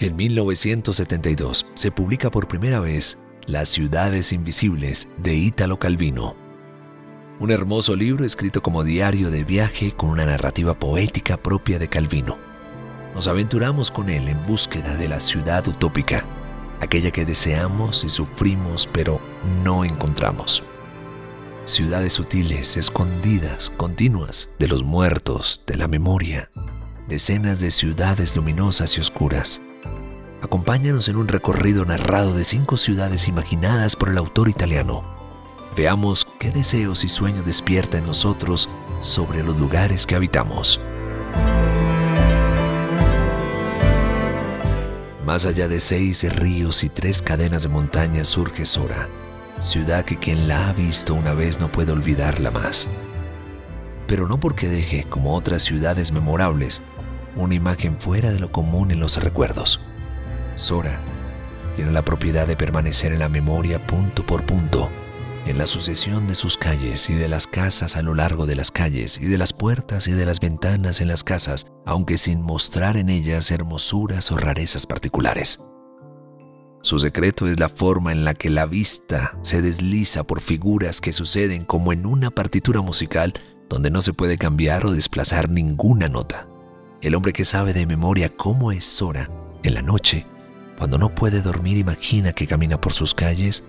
En 1972 se publica por primera vez Las ciudades invisibles de Ítalo Calvino. Un hermoso libro escrito como diario de viaje con una narrativa poética propia de Calvino. Nos aventuramos con él en búsqueda de la ciudad utópica, aquella que deseamos y sufrimos pero no encontramos. Ciudades sutiles, escondidas, continuas, de los muertos, de la memoria, decenas de ciudades luminosas y oscuras Acompáñanos en un recorrido narrado de cinco ciudades imaginadas por el autor italiano. Veamos qué deseos y sueños despierta en nosotros sobre los lugares que habitamos. Más allá de seis ríos y tres cadenas de montañas surge Sora, ciudad que quien la ha visto una vez no puede olvidarla más. Pero no porque deje, como otras ciudades memorables, una imagen fuera de lo común en los recuerdos Sora tiene la propiedad de permanecer en la memoria punto por punto, en la sucesión de sus calles y de las casas a lo largo de las calles y de las puertas y de las ventanas en las casas, aunque sin mostrar en ellas hermosuras o rarezas particulares. Su secreto es la forma en la que la vista se desliza por figuras que suceden como en una partitura musical donde no se puede cambiar o desplazar ninguna nota. El hombre que sabe de memoria cómo es Sora en la noche cuando no puede dormir imagina que camina por sus calles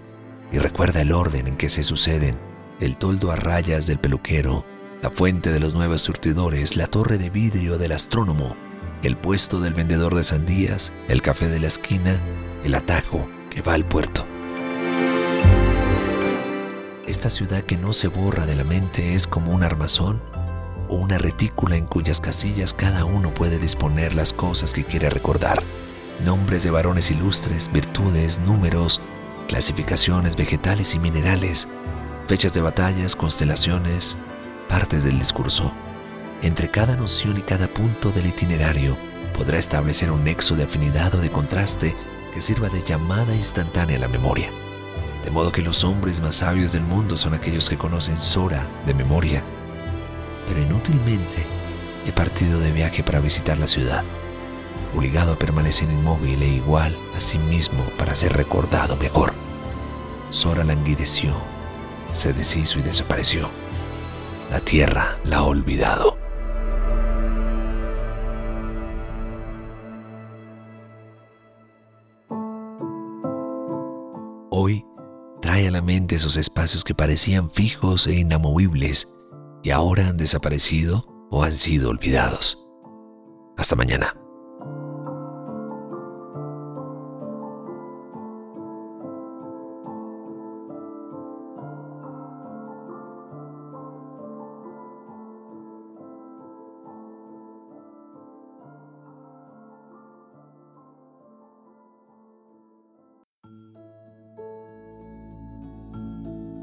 y recuerda el orden en que se suceden, el toldo a rayas del peluquero, la fuente de los nueve surtidores, la torre de vidrio del astrónomo, el puesto del vendedor de sandías, el café de la esquina, el atajo que va al puerto. Esta ciudad que no se borra de la mente es como un armazón o una retícula en cuyas casillas cada uno puede disponer las cosas que quiere recordar nombres de varones ilustres, virtudes, números, clasificaciones vegetales y minerales, fechas de batallas, constelaciones, partes del discurso. Entre cada noción y cada punto del itinerario podrá establecer un nexo de afinidad o de contraste que sirva de llamada instantánea a la memoria. De modo que los hombres más sabios del mundo son aquellos que conocen Sora de memoria. Pero inútilmente he partido de viaje para visitar la ciudad obligado a permanecer inmóvil e igual a sí mismo para ser recordado mejor. Sora languideció, se deshizo y desapareció. La tierra la ha olvidado. Hoy trae a la mente esos espacios que parecían fijos e inamovibles y ahora han desaparecido o han sido olvidados. Hasta mañana.